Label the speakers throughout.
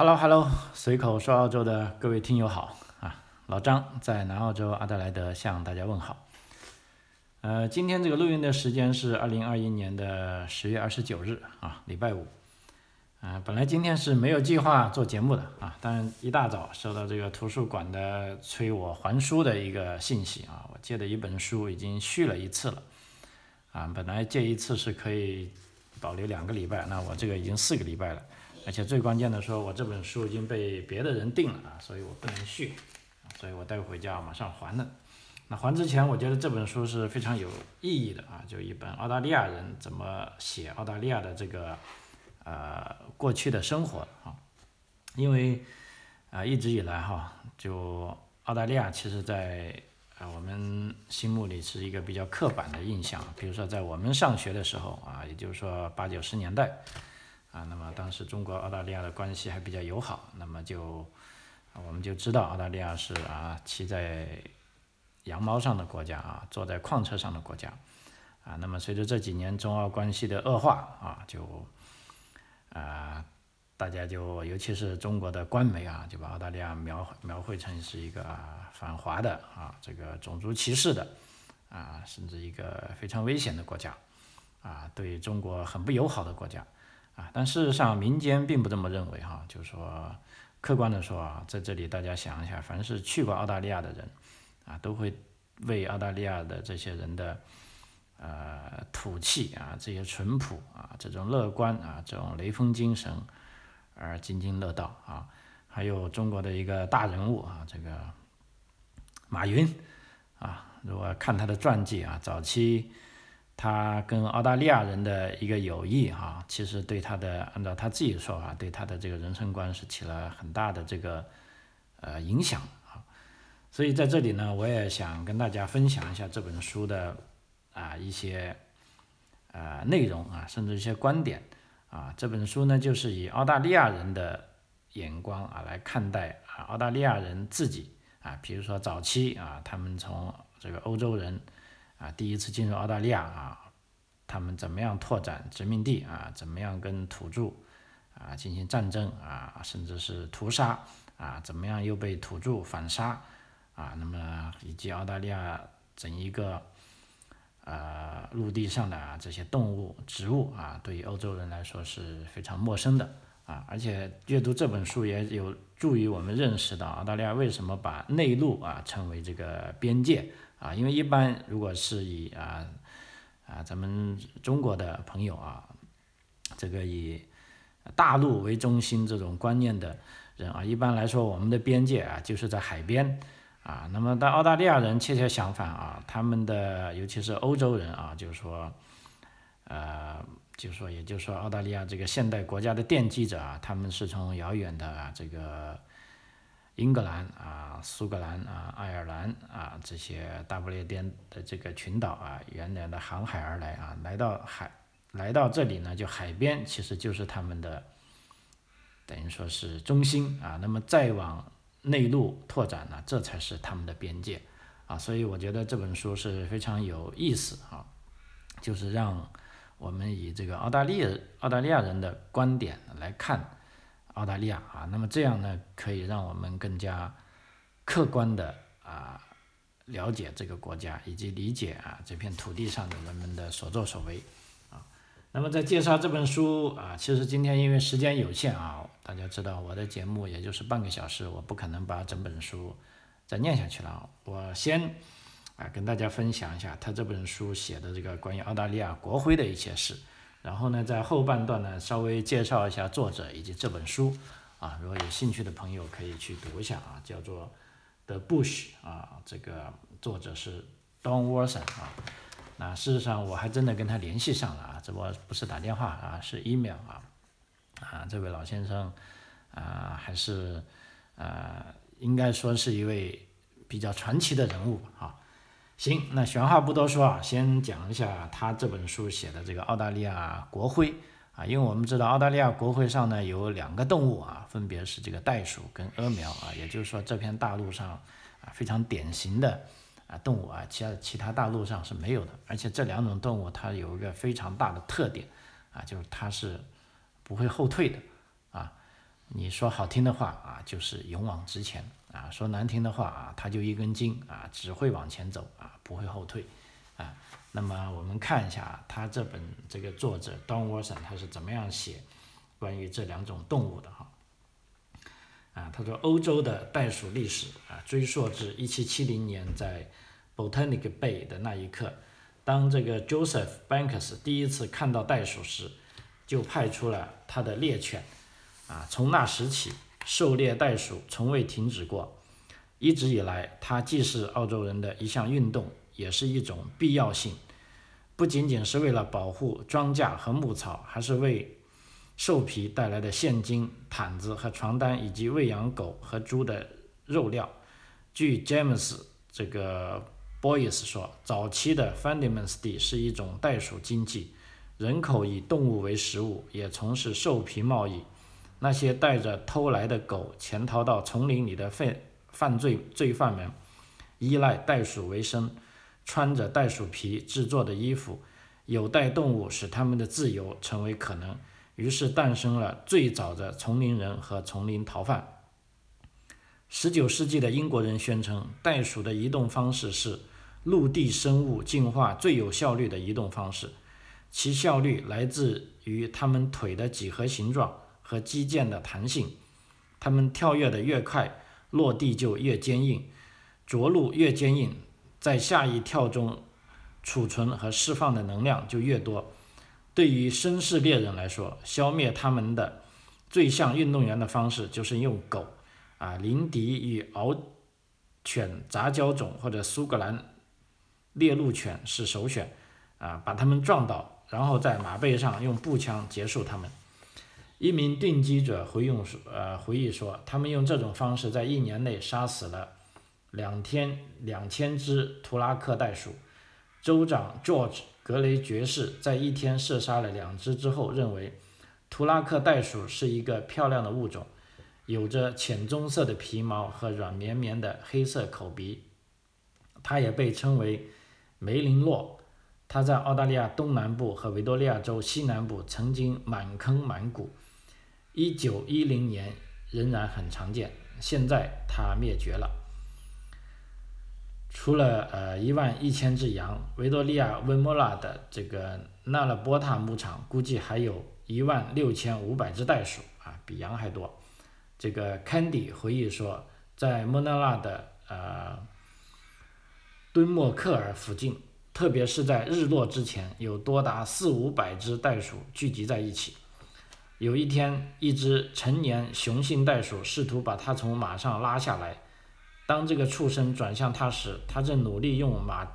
Speaker 1: Hello Hello，随口说澳洲的各位听友好啊，老张在南澳洲阿德莱德向大家问好。呃，今天这个录音的时间是二零二一年的十月二十九日啊，礼拜五。啊，本来今天是没有计划做节目的啊，但一大早收到这个图书馆的催我还书的一个信息啊，我借的一本书已经续了一次了。啊，本来借一次是可以保留两个礼拜，那我这个已经四个礼拜了。而且最关键的说，我这本书已经被别的人订了啊，所以我不能续，所以我带回家马上还了。那还之前，我觉得这本书是非常有意义的啊，就一本澳大利亚人怎么写澳大利亚的这个呃过去的生活啊，因为啊一直以来哈，就澳大利亚其实在啊我们心目里是一个比较刻板的印象，比如说在我们上学的时候啊，也就是说八九十年代。啊，那么当时中国澳大利亚的关系还比较友好，那么就我们就知道澳大利亚是啊骑在羊毛上的国家啊，坐在矿车上的国家啊。那么随着这几年中澳关系的恶化啊，就啊大家就尤其是中国的官媒啊，就把澳大利亚描描绘成是一个啊反华的啊，这个种族歧视的啊，甚至一个非常危险的国家啊，对中国很不友好的国家。但事实上民间并不这么认为哈，就是说，客观的说啊，在这里大家想一下，凡是去过澳大利亚的人，啊，都会为澳大利亚的这些人的呃土气啊，这些淳朴啊，这种乐观啊，这种雷锋精神而津津乐道啊。还有中国的一个大人物啊，这个马云啊，如果看他的传记啊，早期。他跟澳大利亚人的一个友谊，哈，其实对他的，按照他自己的说法，对他的这个人生观是起了很大的这个呃影响啊。所以在这里呢，我也想跟大家分享一下这本书的啊一些呃内容啊，甚至一些观点啊。这本书呢，就是以澳大利亚人的眼光啊来看待啊澳大利亚人自己啊，比如说早期啊，他们从这个欧洲人。啊，第一次进入澳大利亚啊，他们怎么样拓展殖民地啊？怎么样跟土著啊进行战争啊？甚至是屠杀啊？怎么样又被土著反杀啊？那么以及澳大利亚整一个呃陆地上的这些动物、植物啊，对于欧洲人来说是非常陌生的啊。而且阅读这本书也有助于我们认识到澳大利亚为什么把内陆啊称为这个边界。啊，因为一般如果是以啊啊咱们中国的朋友啊，这个以大陆为中心这种观念的人啊，一般来说我们的边界啊就是在海边啊。那么但澳大利亚人恰恰相反啊，他们的尤其是欧洲人啊，就是说呃，就是说也就是说澳大利亚这个现代国家的奠基者啊，他们是从遥远的这个。英格兰啊，苏格兰啊，爱尔兰啊，这些大不列颠的这个群岛啊，远远的航海而来啊，来到海，来到这里呢，就海边其实就是他们的，等于说是中心啊。那么再往内陆拓展呢，这才是他们的边界啊。所以我觉得这本书是非常有意思啊，就是让我们以这个澳大利亚澳大利亚人的观点来看。澳大利亚啊，那么这样呢，可以让我们更加客观的啊了解这个国家，以及理解啊这片土地上的人们的所作所为啊。那么在介绍这本书啊，其实今天因为时间有限啊，大家知道我的节目也就是半个小时，我不可能把整本书再念下去了。我先啊跟大家分享一下他这本书写的这个关于澳大利亚国徽的一些事。然后呢，在后半段呢，稍微介绍一下作者以及这本书，啊，如果有兴趣的朋友可以去读一下啊，叫做《The Bush》啊，这个作者是 Don Watson 啊。那事实上我还真的跟他联系上了啊，只不过不是打电话啊，是 email 啊。啊，这位老先生啊，还是呃，应该说是一位比较传奇的人物啊。行，那闲话不多说啊，先讲一下他这本书写的这个澳大利亚国徽。啊，因为我们知道澳大利亚国徽上呢有两个动物啊，分别是这个袋鼠跟鹅苗啊，也就是说这片大陆上啊非常典型的啊动物啊，其他其他大陆上是没有的，而且这两种动物它有一个非常大的特点啊，就是它是不会后退的。啊，你说好听的话啊，就是勇往直前。啊；说难听的话啊，它就一根筋啊，只会往前走啊，不会后退啊。那么我们看一下他这本这个作者 Don Watson 他是怎么样写关于这两种动物的哈。啊，他说欧洲的袋鼠历史啊，追溯至1770年在 Botanic Bay 的那一刻，当这个 Joseph Banks 第一次看到袋鼠时，就派出了他的猎犬。啊，从那时起，狩猎袋鼠从未停止过。一直以来，它既是澳洲人的一项运动，也是一种必要性。不仅仅是为了保护庄稼和牧草，还是为兽皮带来的现金、毯子和床单，以及喂养狗和猪的肉料。据 James 这个 Boyce 说，早期的 f u n d a m e n t s 地是一种袋鼠经济，人口以动物为食物，也从事兽皮贸易。那些带着偷来的狗潜逃到丛林里的犯犯罪罪犯们，依赖袋鼠为生，穿着袋鼠皮制作的衣服。有袋动物使他们的自由成为可能，于是诞生了最早的丛林人和丛林逃犯。十九世纪的英国人宣称，袋鼠的移动方式是陆地生物进化最有效率的移动方式，其效率来自于它们腿的几何形状。和肌腱的弹性，它们跳跃的越快，落地就越坚硬，着陆越坚硬，在下一跳中储存和释放的能量就越多。对于绅士猎人来说，消灭他们的最像运动员的方式就是用狗，啊，林迪与獒犬杂交种或者苏格兰猎鹿犬是首选，啊，把它们撞倒，然后在马背上用步枪结束它们。一名定居者回应说：“呃，回忆说，他们用这种方式在一年内杀死了两天两千只图拉克袋鼠。州长 George 格雷爵士在一天射杀了两只之后，认为图拉克袋鼠是一个漂亮的物种，有着浅棕色的皮毛和软绵绵的黑色口鼻。它也被称为梅林洛。它在澳大利亚东南部和维多利亚州西南部曾经满坑满谷。”一九一零年仍然很常见，现在它灭绝了。除了呃一万一千只羊，维多利亚温莫拉的这个纳勒波塔牧场估计还有一万六千五百只袋鼠啊，比羊还多。这个 Candy 回忆说，在莫纳拉的呃敦莫克尔附近，特别是在日落之前，有多达四五百只袋鼠聚集在一起。有一天，一只成年雄性袋鼠试图把它从马上拉下来。当这个畜生转向它时，它正努力用马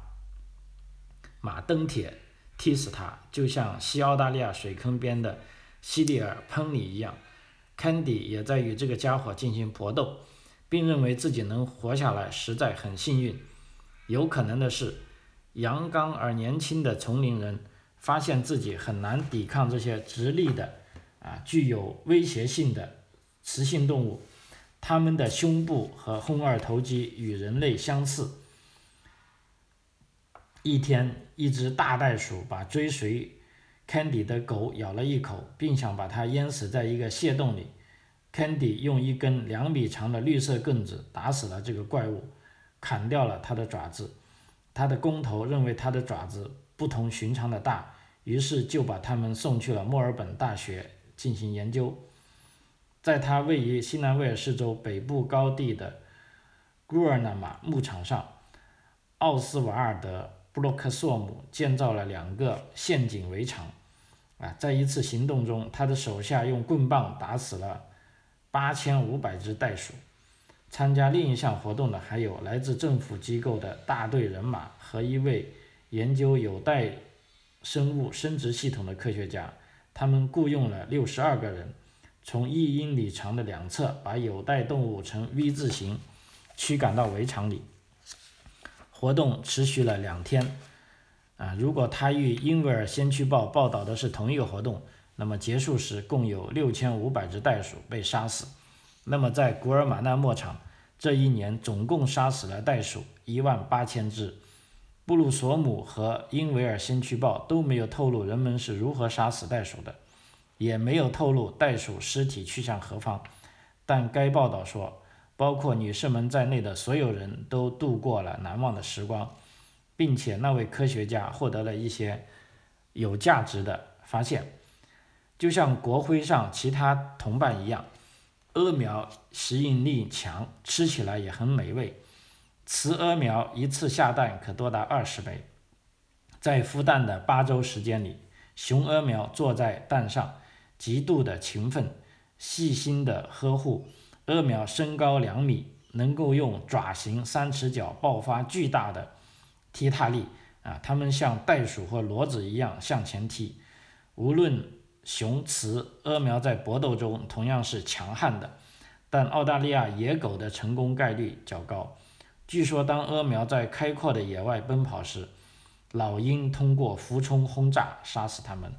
Speaker 1: 马蹬铁踢死它，就像西澳大利亚水坑边的西里尔喷里一样。Candy 也在与这个家伙进行搏斗，并认为自己能活下来实在很幸运。有可能的是，阳刚而年轻的丛林人发现自己很难抵抗这些直立的。啊，具有威胁性的雌性动物，它们的胸部和肱二头肌与人类相似。一天，一只大袋鼠把追随 Candy 的狗咬了一口，并想把它淹死在一个蟹洞里。Candy 用一根两米长的绿色棍子打死了这个怪物，砍掉了它的爪子。他的工头认为它的爪子不同寻常的大，于是就把它们送去了墨尔本大学。进行研究，在他位于新南威尔士州北部高地的古尔纳马牧场上，奥斯瓦尔德·布洛克索姆建造了两个陷阱围墙。啊，在一次行动中，他的手下用棍棒打死了八千五百只袋鼠。参加另一项活动的还有来自政府机构的大队人马和一位研究有袋生物生殖系统的科学家。他们雇佣了六十二个人，从一英里长的两侧把有袋动物呈 V 字形驱赶到围场里。活动持续了两天。啊，如果他与《英维尔先驱报》报道的是同一个活动，那么结束时共有六千五百只袋鼠被杀死。那么在古尔马纳牧场，这一年总共杀死了袋鼠一万八千只。布鲁索姆和英维尔先驱报都没有透露人们是如何杀死袋鼠的，也没有透露袋鼠尸体去向何方。但该报道说，包括女士们在内的所有人都度过了难忘的时光，并且那位科学家获得了一些有价值的发现，就像国徽上其他同伴一样。阿苗吸引力强，吃起来也很美味。雌阿苗一次下蛋可多达二十枚。在孵蛋的八周时间里，雄阿苗坐在蛋上，极度的勤奋，细心的呵护。阿苗身高两米，能够用爪形三尺脚爆发巨大的踢踏力啊！它们像袋鼠或骡子一样向前踢。无论雄雌阿苗在搏斗中同样是强悍的，但澳大利亚野狗的成功概率较高。据说，当阿苗在开阔的野外奔跑时，老鹰通过俯冲轰炸杀死它们。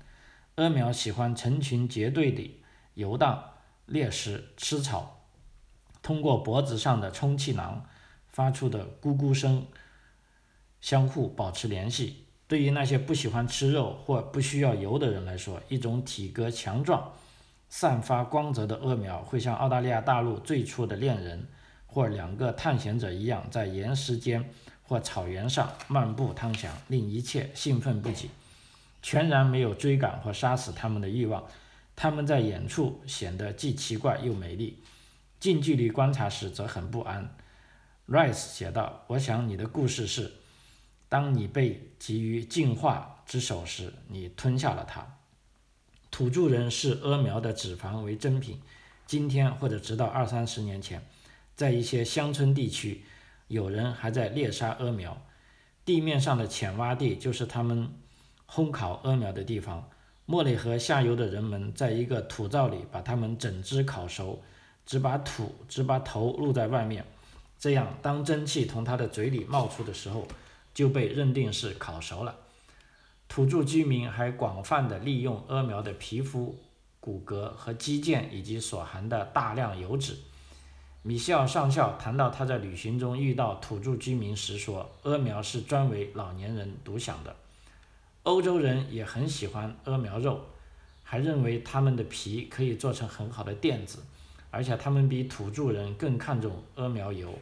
Speaker 1: 阿苗喜欢成群结队地游荡、猎食、吃草，通过脖子上的充气囊发出的咕咕声相互保持联系。对于那些不喜欢吃肉或不需要油的人来说，一种体格强壮、散发光泽的阿苗会像澳大利亚大陆最初的恋人或两个探险者一样，在岩石间或草原上漫步汤翔，令一切兴奋不已，全然没有追赶或杀死他们的欲望。他们在远处显得既奇怪又美丽，近距离观察时则很不安。Rice 写道：“我想你的故事是。”当你被给予进化之手时，你吞下了它。土著人视阿苗的脂肪为珍品。今天或者直到二三十年前，在一些乡村地区，有人还在猎杀阿苗。地面上的浅洼地就是他们烘烤阿苗的地方。莫雷河下游的人们在一个土灶里把它们整只烤熟，只把土只把头露在外面。这样，当蒸汽从它的嘴里冒出的时候，就被认定是烤熟了。土著居民还广泛地利用阿苗的皮肤、骨骼和肌腱以及所含的大量油脂。米歇尔上校谈到他在旅行中遇到土著居民时说：“阿苗是专为老年人独享的。欧洲人也很喜欢阿苗肉，还认为他们的皮可以做成很好的垫子，而且他们比土著人更看重阿苗油。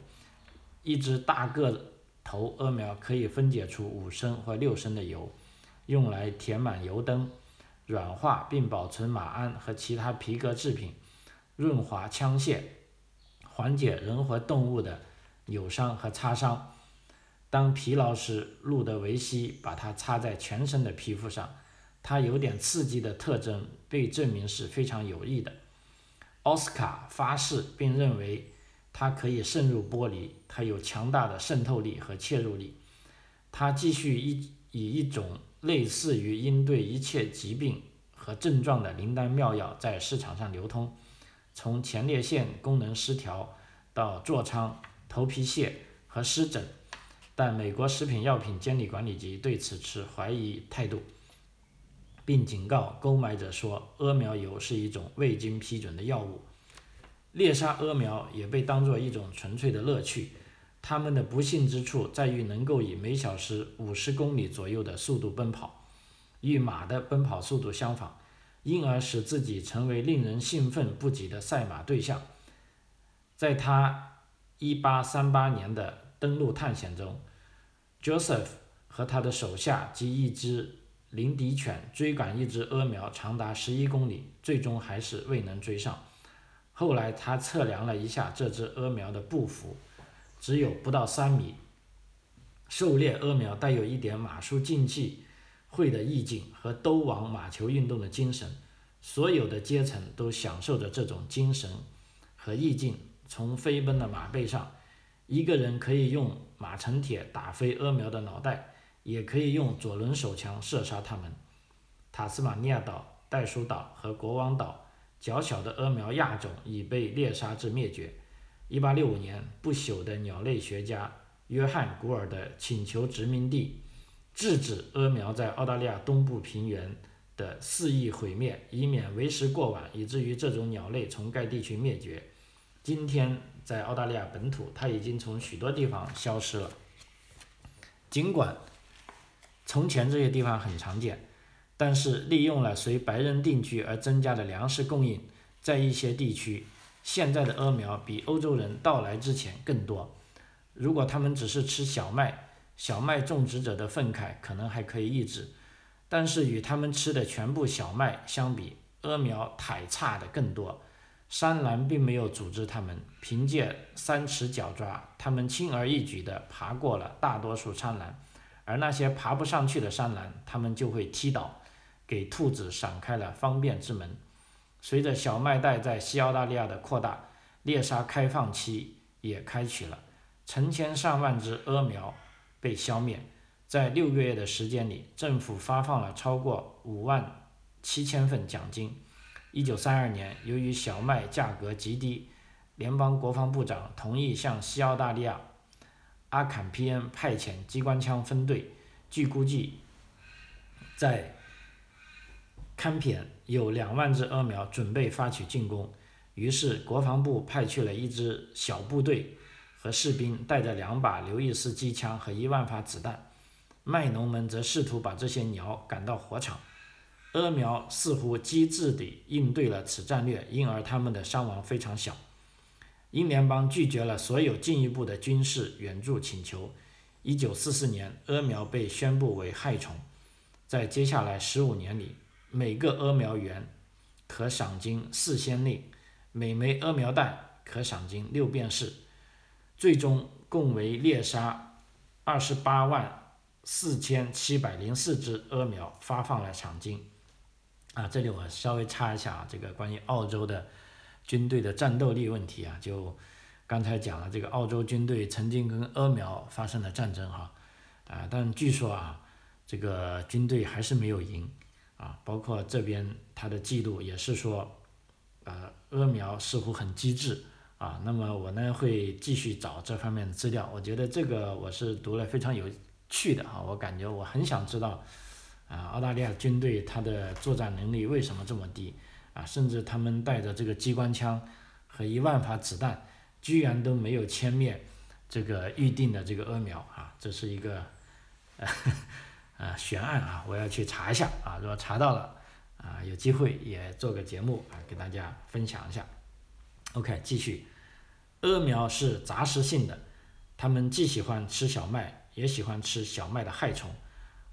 Speaker 1: 一只大个。”头阿苗可以分解出五升或六升的油，用来填满油灯，软化并保存马鞍和其他皮革制品，润滑枪械，缓解人和动物的扭伤和擦伤。当疲劳时，路德维希把它擦在全身的皮肤上。它有点刺激的特征被证明是非常有益的。奥斯卡发誓并认为。它可以渗入玻璃，它有强大的渗透力和切入力。它继续以以一种类似于应对一切疾病和症状的灵丹妙药在市场上流通，从前列腺功能失调到痤疮、头皮屑和湿疹。但美国食品药品监理管理局对此持怀疑态度，并警告购买者说，阿苗油是一种未经批准的药物。猎杀阿苗也被当作一种纯粹的乐趣，他们的不幸之处在于能够以每小时五十公里左右的速度奔跑，与马的奔跑速度相仿，因而使自己成为令人兴奋不已的赛马对象。在他1838年的登陆探险中，Joseph 和他的手下及一只林迪犬追赶一只阿苗长达十一公里，最终还是未能追上。后来他测量了一下这只阿苗的步幅，只有不到三米。狩猎阿苗带有一点马术竞技会的意境和兜网马球运动的精神，所有的阶层都享受着这种精神和意境。从飞奔的马背上，一个人可以用马成铁打飞阿苗的脑袋，也可以用左轮手枪射杀它们。塔斯马尼亚岛、袋鼠岛和国王岛。较小的阿苗亚种已被猎杀至灭绝。1865年，不朽的鸟类学家约翰·古尔的请求殖民地制止阿苗在澳大利亚东部平原的肆意毁灭，以免为时过晚，以至于这种鸟类从该地区灭绝。今天，在澳大利亚本土，它已经从许多地方消失了。尽管从前这些地方很常见。但是利用了随白人定居而增加的粮食供应，在一些地区，现在的鹅苗比欧洲人到来之前更多。如果他们只是吃小麦，小麦种植者的愤慨可能还可以抑制，但是与他们吃的全部小麦相比，阿苗太差的更多。山岚并没有组织他们，凭借三尺脚爪，他们轻而易举地爬过了大多数山岚，而那些爬不上去的山岚，他们就会踢倒，给兔子闪开了方便之门。随着小麦带在西澳大利亚的扩大，猎杀开放期也开启了，成千上万只阿苗被消灭。在六个月的时间里，政府发放了超过五万七千份奖金。一九三二年，由于小麦价格极低，联邦国防部长同意向西澳大利亚阿坎皮恩派遣机关枪分队。据估计，在堪皮恩有两万只鹅苗准备发起进攻。于是，国防部派去了一支小部队和士兵，带着两把刘易斯机枪和一万发子弹。麦农们则试图把这些鸟赶到火场。阿苗似乎机智地应对了此战略，因而他们的伤亡非常小。英联邦拒绝了所有进一步的军事援助请求。1944年，阿苗被宣布为害虫。在接下来15年里，每个阿苗园可赏金四先令，每枚阿苗蛋可赏金六便士。最终，共为猎杀28万4704只鹅苗发放了赏金。啊，这里我稍微插一下啊，这个关于澳洲的军队的战斗力问题啊，就刚才讲了，这个澳洲军队曾经跟鹅苗发生了战争哈，啊，但据说啊，这个军队还是没有赢啊，包括这边他的记录也是说，呃，鹅苗似乎很机智啊，那么我呢会继续找这方面的资料，我觉得这个我是读了非常有趣的啊，我感觉我很想知道。啊，澳大利亚军队它的作战能力为什么这么低？啊，甚至他们带着这个机关枪和一万发子弹，居然都没有歼灭这个预定的这个鹅苗啊，这是一个 呃悬案啊，我要去查一下啊，如果查到了啊，有机会也做个节目啊，给大家分享一下。OK，继续，鹅苗是杂食性的，它们既喜欢吃小麦，也喜欢吃小麦的害虫。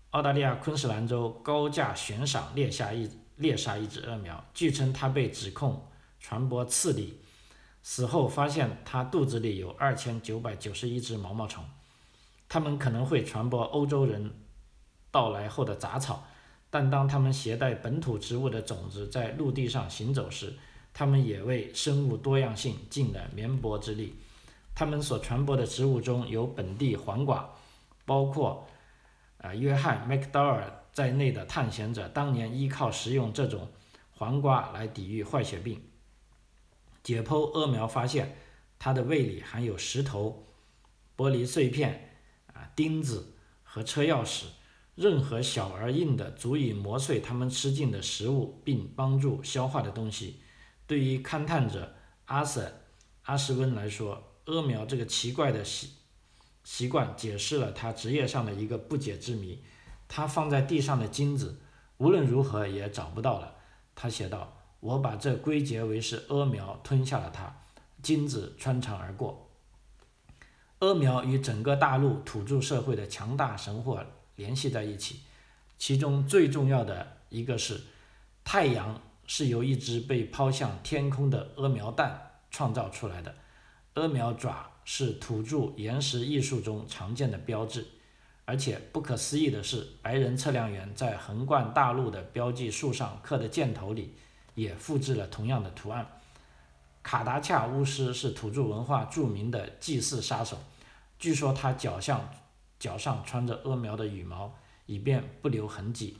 Speaker 1: 澳大利亚昆士兰州高价悬赏猎杀一猎杀一只鹅苗，据称他被指控传播刺梨，死后发现他肚子里有二千九百九十一只毛毛虫，它们可能会传播欧洲人到来后的杂草，但当它们携带本土植物的种子在陆地上行走时，他们也为生物多样性尽了绵薄之力。他们所传播的植物中有本地黄瓜，包括。啊，约翰·麦克道尔在内的探险者当年依靠食用这种黄瓜来抵御坏血病。解剖鹅苗发现，它的胃里含有石头、玻璃碎片、啊钉子和车钥匙，任何小而硬的、足以磨碎它们吃进的食物并帮助消化的东西。对于勘探者阿瑟·阿什温来说，阿苗这个奇怪的习习惯解释了他职业上的一个不解之谜：他放在地上的金子，无论如何也找不到了。他写道：“我把这归结为是阿苗吞下了它，金子穿肠而过。”阿苗与整个大陆土著社会的强大神话联系在一起，其中最重要的一个是，太阳是由一只被抛向天空的鹅苗蛋创造出来的。鹅苗爪。是土著岩石艺术中常见的标志，而且不可思议的是，白人测量员在横贯大陆的标记树上刻的箭头里，也复制了同样的图案。卡达恰巫师是土著文化著名的祭祀杀手，据说他脚上脚上穿着鹅苗的羽毛，以便不留痕迹。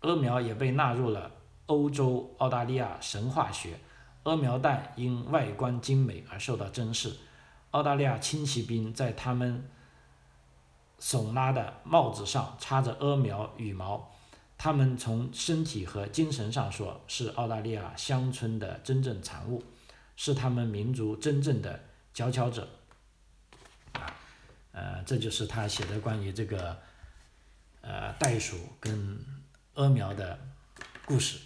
Speaker 1: 鹅苗也被纳入了欧洲澳大利亚神话学，鹅苗蛋因外观精美而受到珍视。澳大利亚轻骑兵在他们耸拉的帽子上插着鹅苗羽毛，他们从身体和精神上说是澳大利亚乡村的真正产物，是他们民族真正的佼佼者。啊，呃，这就是他写的关于这个呃袋鼠跟鹅苗的故事。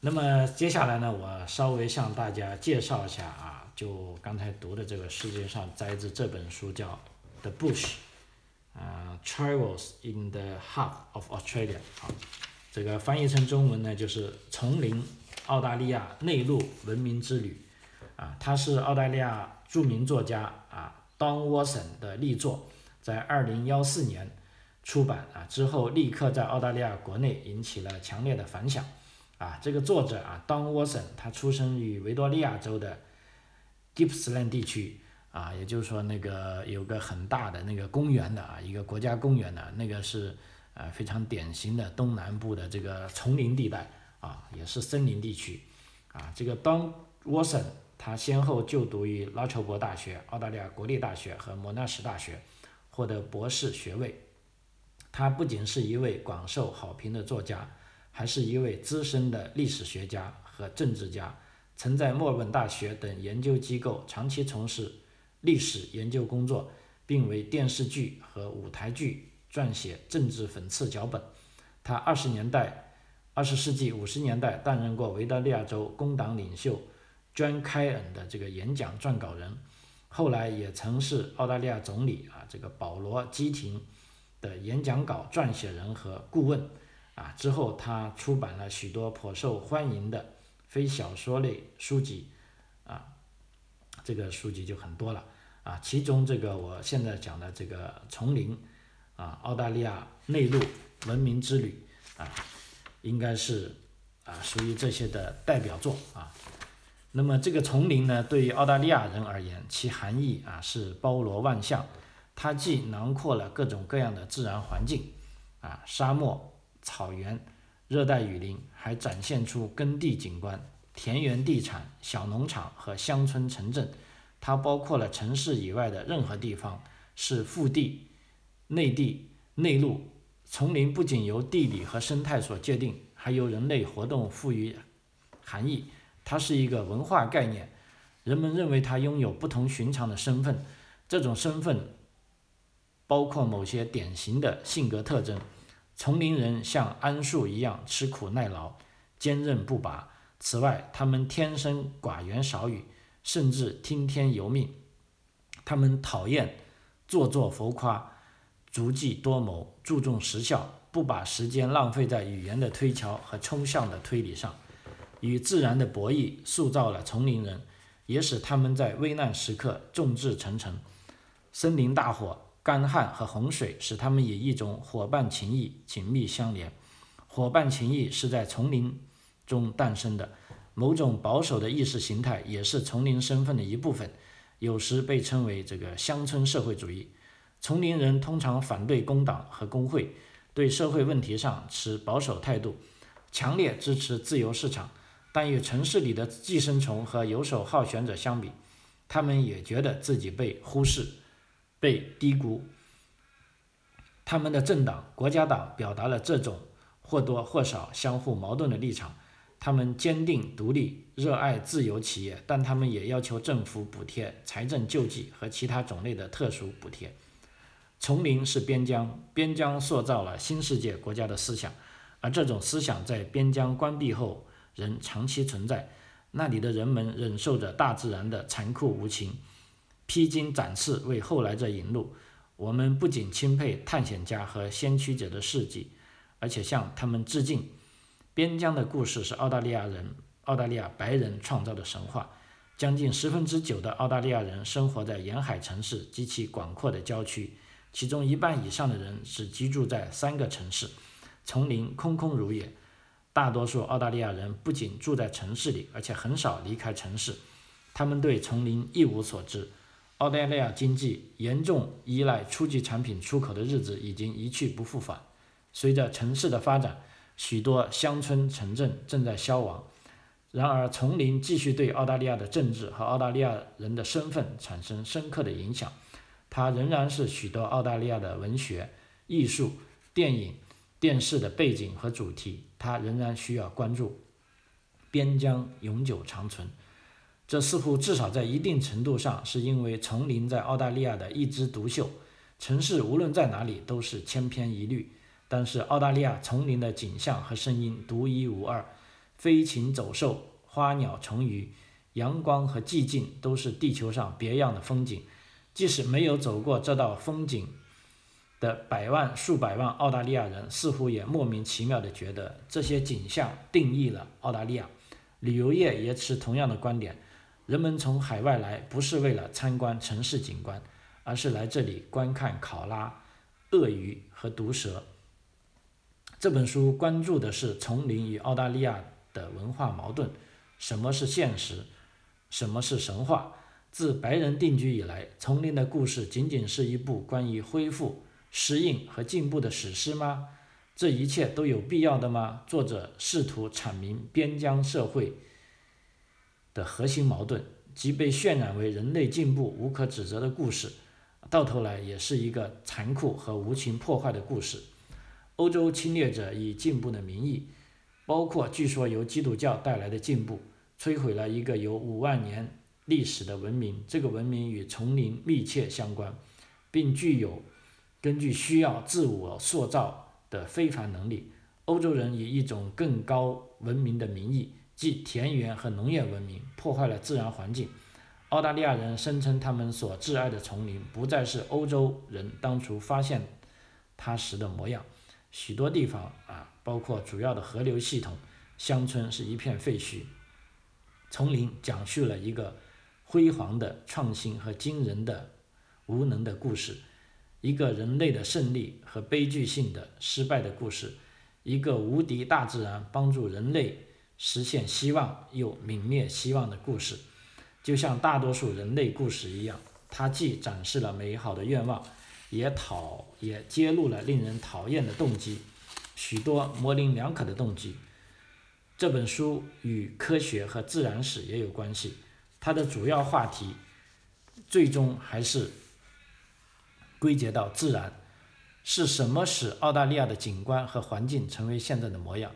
Speaker 1: 那么接下来呢，我稍微向大家介绍一下啊，就刚才读的这个世界上摘自这本书叫《The Bush》，啊，Travels in the Heart of Australia，啊，这个翻译成中文呢就是《丛林澳大利亚内陆文明之旅》，啊，它是澳大利亚著名作家啊 Don Watson 的力作，在二零幺四年出版啊之后，立刻在澳大利亚国内引起了强烈的反响。啊，这个作者啊，Don Watson，他出生于维多利亚州的 Gippsland 地区，啊，也就是说那个有个很大的那个公园的啊，一个国家公园的那个是呃非常典型的东南部的这个丛林地带啊，也是森林地区，啊，这个 Don Watson 他先后就读于拉筹伯大学、澳大利亚国立大学和莫纳什大学，获得博士学位。他不仅是一位广受好评的作家。还是一位资深的历史学家和政治家，曾在墨尔本大学等研究机构长期从事历史研究工作，并为电视剧和舞台剧撰写政治讽刺脚本。他二十年代、二十世纪五十年代担任过维多利亚州工党领袖 John k 恩的这个演讲撰稿人，后来也曾是澳大利亚总理啊这个保罗基廷的演讲稿撰写人和顾问。啊，之后他出版了许多颇受欢迎的非小说类书籍，啊，这个书籍就很多了，啊，其中这个我现在讲的这个丛林，啊，澳大利亚内陆文明之旅，啊，应该是啊属于这些的代表作啊。那么这个丛林呢，对于澳大利亚人而言，其含义啊是包罗万象，它既囊括了各种各样的自然环境，啊，沙漠。草原、热带雨林，还展现出耕地景观、田园地产、小农场和乡村城镇。它包括了城市以外的任何地方，是腹地、内地、内陆。丛林不仅由地理和生态所界定，还由人类活动赋予含义。它是一个文化概念，人们认为它拥有不同寻常的身份。这种身份包括某些典型的性格特征。丛林人像桉树一样吃苦耐劳、坚韧不拔。此外，他们天生寡言少语，甚至听天由命。他们讨厌做作浮夸、足迹多谋，注重实效，不把时间浪费在语言的推敲和抽象的推理上。与自然的博弈塑造了丛林人，也使他们在危难时刻众志成城。森林大火。干旱和洪水使他们以一种伙伴情谊紧密相连。伙伴情谊是在丛林中诞生的，某种保守的意识形态也是丛林身份的一部分，有时被称为这个乡村社会主义。丛林人通常反对工党和工会，对社会问题上持保守态度，强烈支持自由市场。但与城市里的寄生虫和游手好闲者相比，他们也觉得自己被忽视。被低估，他们的政党国家党表达了这种或多或少相互矛盾的立场。他们坚定独立，热爱自由企业，但他们也要求政府补贴财政救济和其他种类的特殊补贴。丛林是边疆，边疆塑造了新世界国家的思想，而这种思想在边疆关闭后仍长期存在。那里的人们忍受着大自然的残酷无情。披荆斩棘为后来者引路，我们不仅钦佩探险家和先驱者的事迹，而且向他们致敬。边疆的故事是澳大利亚人、澳大利亚白人创造的神话。将近十分之九的澳大利亚人生活在沿海城市及其广阔的郊区，其中一半以上的人只居住在三个城市。丛林空空如也，大多数澳大利亚人不仅住在城市里，而且很少离开城市。他们对丛林一无所知。澳大利亚经济严重依赖初级产品出口的日子已经一去不复返。随着城市的发展，许多乡村城镇正在消亡。然而，丛林继续对澳大利亚的政治和澳大利亚人的身份产生深刻的影响。它仍然是许多澳大利亚的文学、艺术、电影、电视的背景和主题。它仍然需要关注。边疆永久长存。这似乎至少在一定程度上是因为丛林在澳大利亚的一枝独秀，城市无论在哪里都是千篇一律。但是澳大利亚丛林的景象和声音独一无二，飞禽走兽、花鸟虫鱼、阳光和寂静，都是地球上别样的风景。即使没有走过这道风景的百万、数百万澳大利亚人，似乎也莫名其妙地觉得这些景象定义了澳大利亚。旅游业也持同样的观点：人们从海外来，不是为了参观城市景观，而是来这里观看考拉、鳄鱼和毒蛇。这本书关注的是丛林与澳大利亚的文化矛盾。什么是现实？什么是神话？自白人定居以来，丛林的故事仅仅是一部关于恢复、适应和进步的史诗吗？这一切都有必要的吗？作者试图阐明边疆社会的核心矛盾，即被渲染为人类进步无可指责的故事，到头来也是一个残酷和无情破坏的故事。欧洲侵略者以进步的名义，包括据说由基督教带来的进步，摧毁了一个有五万年历史的文明。这个文明与丛林密切相关，并具有根据需要自我塑造的非凡能力。欧洲人以一种更高文明的名义，即田园和农业文明，破坏了自然环境。澳大利亚人声称，他们所挚爱的丛林不再是欧洲人当初发现它时的模样。许多地方啊，包括主要的河流系统，乡村是一片废墟。丛林讲述了一个辉煌的创新和惊人的无能的故事，一个人类的胜利和悲剧性的失败的故事，一个无敌大自然帮助人类实现希望又泯灭希望的故事。就像大多数人类故事一样，它既展示了美好的愿望。也讨也揭露了令人讨厌的动机，许多模棱两可的动机。这本书与科学和自然史也有关系，它的主要话题最终还是归结到自然。是什么使澳大利亚的景观和环境成为现在的模样？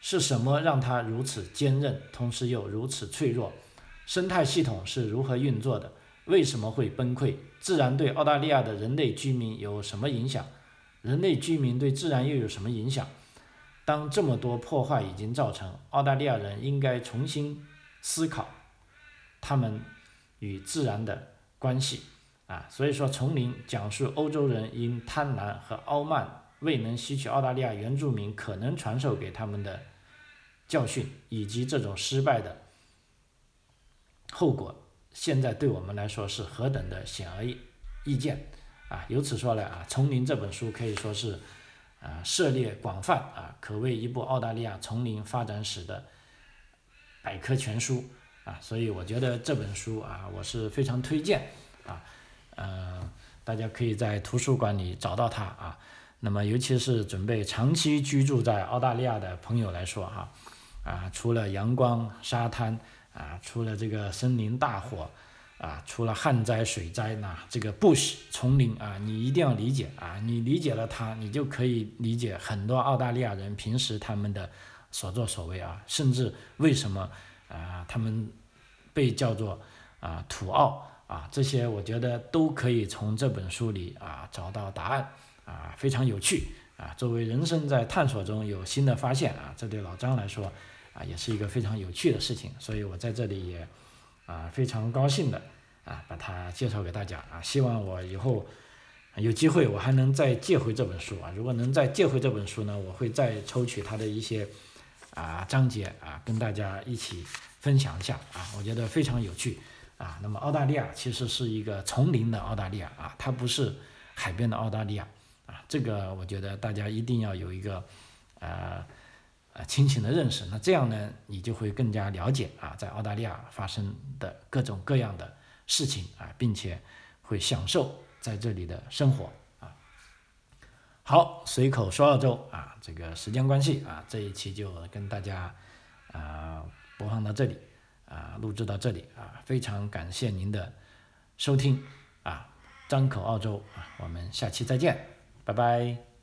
Speaker 1: 是什么让它如此坚韧，同时又如此脆弱？生态系统是如何运作的？为什么会崩溃？自然对澳大利亚的人类居民有什么影响？人类居民对自然又有什么影响？当这么多破坏已经造成，澳大利亚人应该重新思考他们与自然的关系啊！所以说，丛林讲述欧洲人因贪婪和傲慢未能吸取澳大利亚原住民可能传授给他们的教训，以及这种失败的后果。现在对我们来说是何等的显而易见啊！由此说来啊，《丛林》这本书可以说是啊涉猎广泛啊，可谓一部澳大利亚丛林发展史的百科全书啊。所以我觉得这本书啊，我是非常推荐啊，嗯，大家可以在图书馆里找到它啊。那么，尤其是准备长期居住在澳大利亚的朋友来说哈，啊，除了阳光、沙滩。啊，除了这个森林大火，啊，除了旱灾、水灾，那这个 bush 丛林啊，你一定要理解啊，你理解了它，你就可以理解很多澳大利亚人平时他们的所作所为啊，甚至为什么啊他们被叫做啊土澳啊，这些我觉得都可以从这本书里啊找到答案啊，非常有趣啊，作为人生在探索中有新的发现啊，这对老张来说。啊，也是一个非常有趣的事情，所以我在这里也啊非常高兴的啊把它介绍给大家啊，希望我以后有机会我还能再借回这本书啊，如果能再借回这本书呢，我会再抽取它的一些啊章节啊跟大家一起分享一下啊，我觉得非常有趣啊。那么澳大利亚其实是一个丛林的澳大利亚啊，它不是海边的澳大利亚啊，这个我觉得大家一定要有一个呃。啊，清醒的认识，那这样呢，你就会更加了解啊，在澳大利亚发生的各种各样的事情啊，并且会享受在这里的生活啊。好，随口说澳洲啊，这个时间关系啊，这一期就跟大家啊播放到这里啊，录制到这里啊，非常感谢您的收听啊，张口澳洲啊，我们下期再见，拜拜。